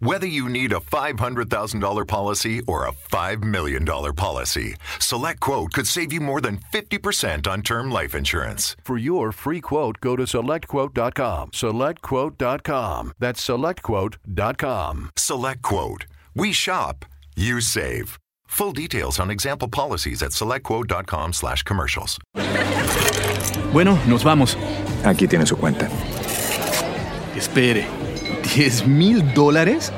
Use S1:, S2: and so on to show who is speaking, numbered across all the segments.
S1: Whether you need a $500,000 policy or a $5 million policy, SelectQuote could save you more than 50% on term life insurance.
S2: For your free quote, go to selectquote.com. SelectQuote.com. That's selectquote.com.
S1: SelectQuote. We shop, you save. Full details on example policies at selectquote.com slash commercials.
S3: Bueno, nos vamos.
S4: Aquí tiene su cuenta.
S3: Espere, ¿10 mil dólares?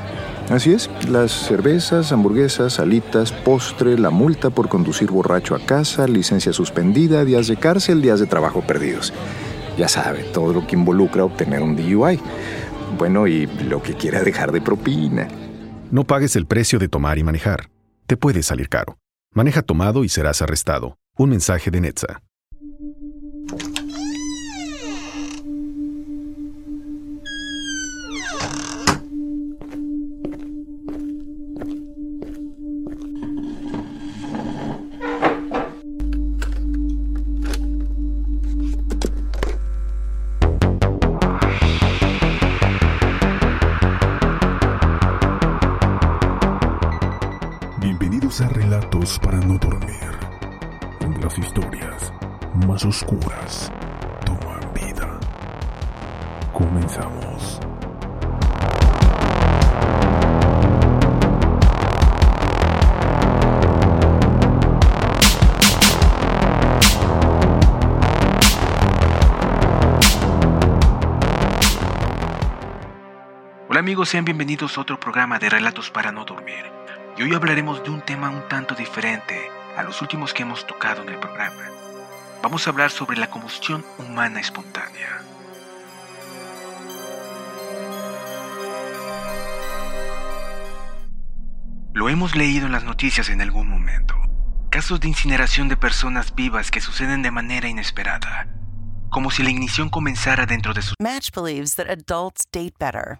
S4: Así es, las cervezas, hamburguesas, alitas, postre, la multa por conducir borracho a casa, licencia suspendida, días de cárcel, días de trabajo perdidos. Ya sabe, todo lo que involucra obtener un DUI. Bueno, y lo que quiera dejar de propina.
S5: No pagues el precio de tomar y manejar. Te puede salir caro. Maneja tomado y serás arrestado. Un mensaje de Netza.
S6: Para no dormir, donde las historias más oscuras toman vida. Comenzamos.
S7: Hola amigos, sean bienvenidos a otro programa de Relatos para no dormir. Y hoy hablaremos de un tema un tanto diferente a los últimos que hemos tocado en el programa. Vamos a hablar sobre la combustión humana espontánea. Lo hemos leído en las noticias en algún momento. Casos de incineración de personas vivas que suceden de manera inesperada. Como si la ignición comenzara dentro de sus
S8: Match believes that adults date better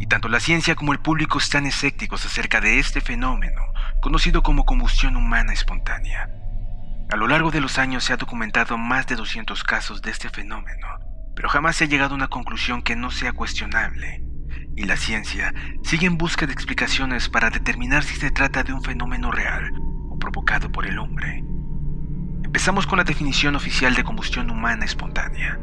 S7: Y tanto la ciencia como el público están escépticos acerca de este fenómeno, conocido como combustión humana espontánea. A lo largo de los años se ha documentado más de 200 casos de este fenómeno, pero jamás se ha llegado a una conclusión que no sea cuestionable. Y la ciencia sigue en busca de explicaciones para determinar si se trata de un fenómeno real o provocado por el hombre. Empezamos con la definición oficial de combustión humana espontánea.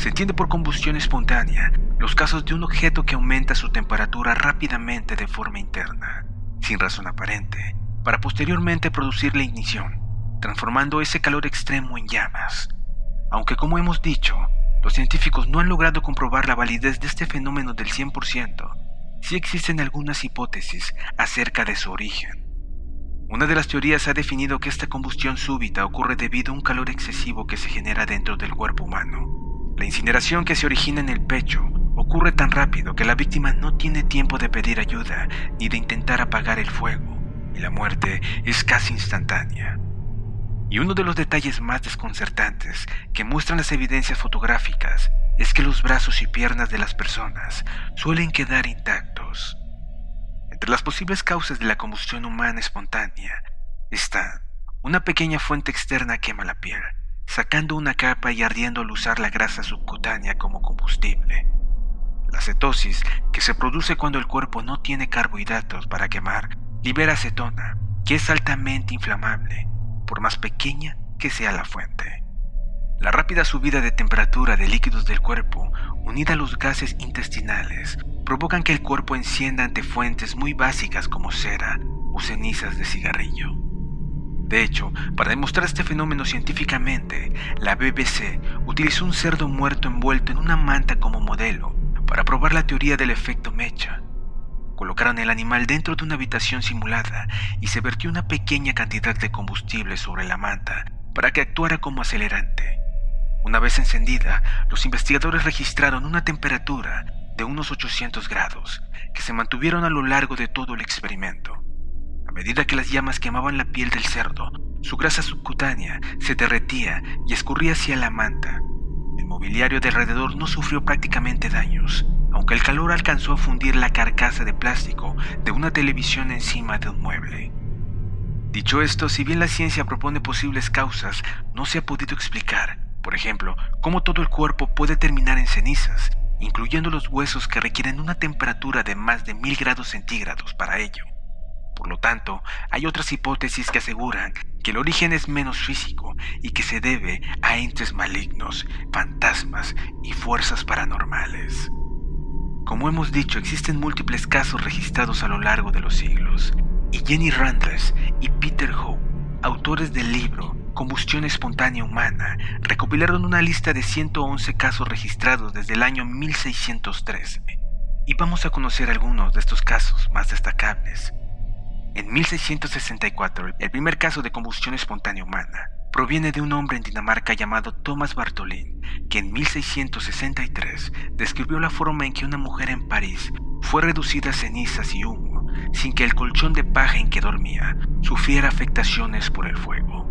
S7: Se entiende por combustión espontánea los casos de un objeto que aumenta su temperatura rápidamente de forma interna, sin razón aparente, para posteriormente producir la ignición, transformando ese calor extremo en llamas. Aunque como hemos dicho, los científicos no han logrado comprobar la validez de este fenómeno del 100%, sí existen algunas hipótesis acerca de su origen. Una de las teorías ha definido que esta combustión súbita ocurre debido a un calor excesivo que se genera dentro del cuerpo humano. La incineración que se origina en el pecho ocurre tan rápido que la víctima no tiene tiempo de pedir ayuda ni de intentar apagar el fuego, y la muerte es casi instantánea. Y uno de los detalles más desconcertantes que muestran las evidencias fotográficas es que los brazos y piernas de las personas suelen quedar intactos. Entre las posibles causas de la combustión humana espontánea está una pequeña fuente externa quema la piel, sacando una capa y ardiendo al usar la grasa subcutánea como combustible. La cetosis, que se produce cuando el cuerpo no tiene carbohidratos para quemar, libera acetona, que es altamente inflamable, por más pequeña que sea la fuente. La rápida subida de temperatura de líquidos del cuerpo, unida a los gases intestinales, provocan que el cuerpo encienda ante fuentes muy básicas como cera o cenizas de cigarrillo. De hecho, para demostrar este fenómeno científicamente, la BBC utilizó un cerdo muerto envuelto en una manta como modelo para probar la teoría del efecto mecha. Colocaron el animal dentro de una habitación simulada y se vertió una pequeña cantidad de combustible sobre la manta para que actuara como acelerante. Una vez encendida, los investigadores registraron una temperatura de unos 800 grados, que se mantuvieron a lo largo de todo el experimento. A medida que las llamas quemaban la piel del cerdo, su grasa subcutánea se derretía y escurría hacia la manta. El mobiliario de alrededor no sufrió prácticamente daños, aunque el calor alcanzó a fundir la carcasa de plástico de una televisión encima de un mueble. Dicho esto, si bien la ciencia propone posibles causas, no se ha podido explicar, por ejemplo, cómo todo el cuerpo puede terminar en cenizas, incluyendo los huesos que requieren una temperatura de más de mil grados centígrados para ello. Por lo tanto, hay otras hipótesis que aseguran que el origen es menos físico y que se debe a entes malignos, fantasmas y fuerzas paranormales. Como hemos dicho, existen múltiples casos registrados a lo largo de los siglos, y Jenny Randles y Peter Hope, autores del libro Combustión espontánea humana, recopilaron una lista de 111 casos registrados desde el año 1613. Y vamos a conocer algunos de estos casos más destacables. En 1664, el primer caso de combustión espontánea humana proviene de un hombre en Dinamarca llamado Thomas Bartholin, que en 1663 describió la forma en que una mujer en París fue reducida a cenizas y humo sin que el colchón de paja en que dormía sufriera afectaciones por el fuego.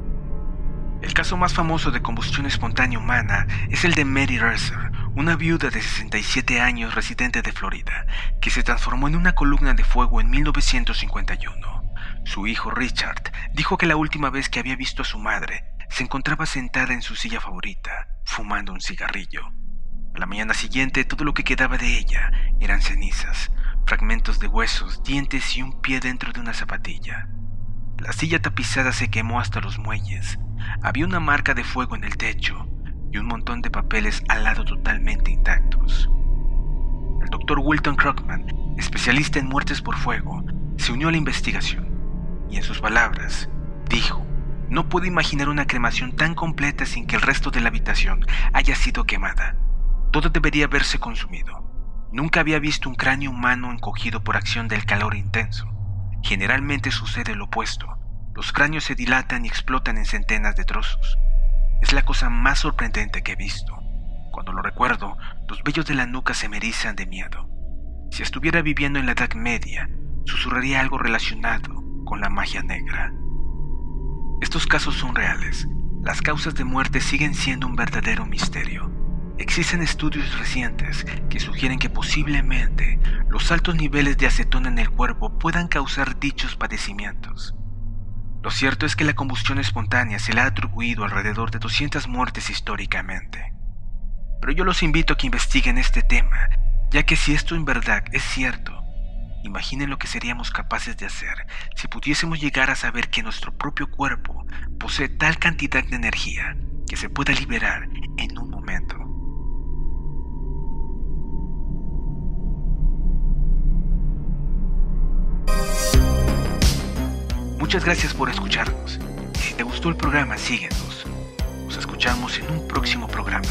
S7: El caso más famoso de combustión espontánea humana es el de Mary Resser, una viuda de 67 años residente de Florida, que se transformó en una columna de fuego en 1951. Su hijo Richard dijo que la última vez que había visto a su madre se encontraba sentada en su silla favorita, fumando un cigarrillo. A la mañana siguiente todo lo que quedaba de ella eran cenizas, fragmentos de huesos, dientes y un pie dentro de una zapatilla. La silla tapizada se quemó hasta los muelles. Había una marca de fuego en el techo y un montón de papeles al lado totalmente intactos. El doctor Wilton Crockman, especialista en muertes por fuego, se unió a la investigación y en sus palabras dijo, no puedo imaginar una cremación tan completa sin que el resto de la habitación haya sido quemada. Todo debería haberse consumido. Nunca había visto un cráneo humano encogido por acción del calor intenso. Generalmente sucede lo opuesto. Los cráneos se dilatan y explotan en centenas de trozos. Es la cosa más sorprendente que he visto. Cuando lo recuerdo, los vellos de la nuca se me erizan de miedo. Si estuviera viviendo en la Edad Media, susurraría algo relacionado con la magia negra. Estos casos son reales. Las causas de muerte siguen siendo un verdadero misterio. Existen estudios recientes que sugieren que posiblemente los altos niveles de acetona en el cuerpo puedan causar dichos padecimientos. Lo cierto es que la combustión espontánea se le ha atribuido alrededor de 200 muertes históricamente. Pero yo los invito a que investiguen este tema, ya que si esto en verdad es cierto, Imaginen lo que seríamos capaces de hacer si pudiésemos llegar a saber que nuestro propio cuerpo posee tal cantidad de energía que se pueda liberar Muchas gracias por escucharnos. Si te gustó el programa, síguenos. Nos escuchamos en un próximo programa.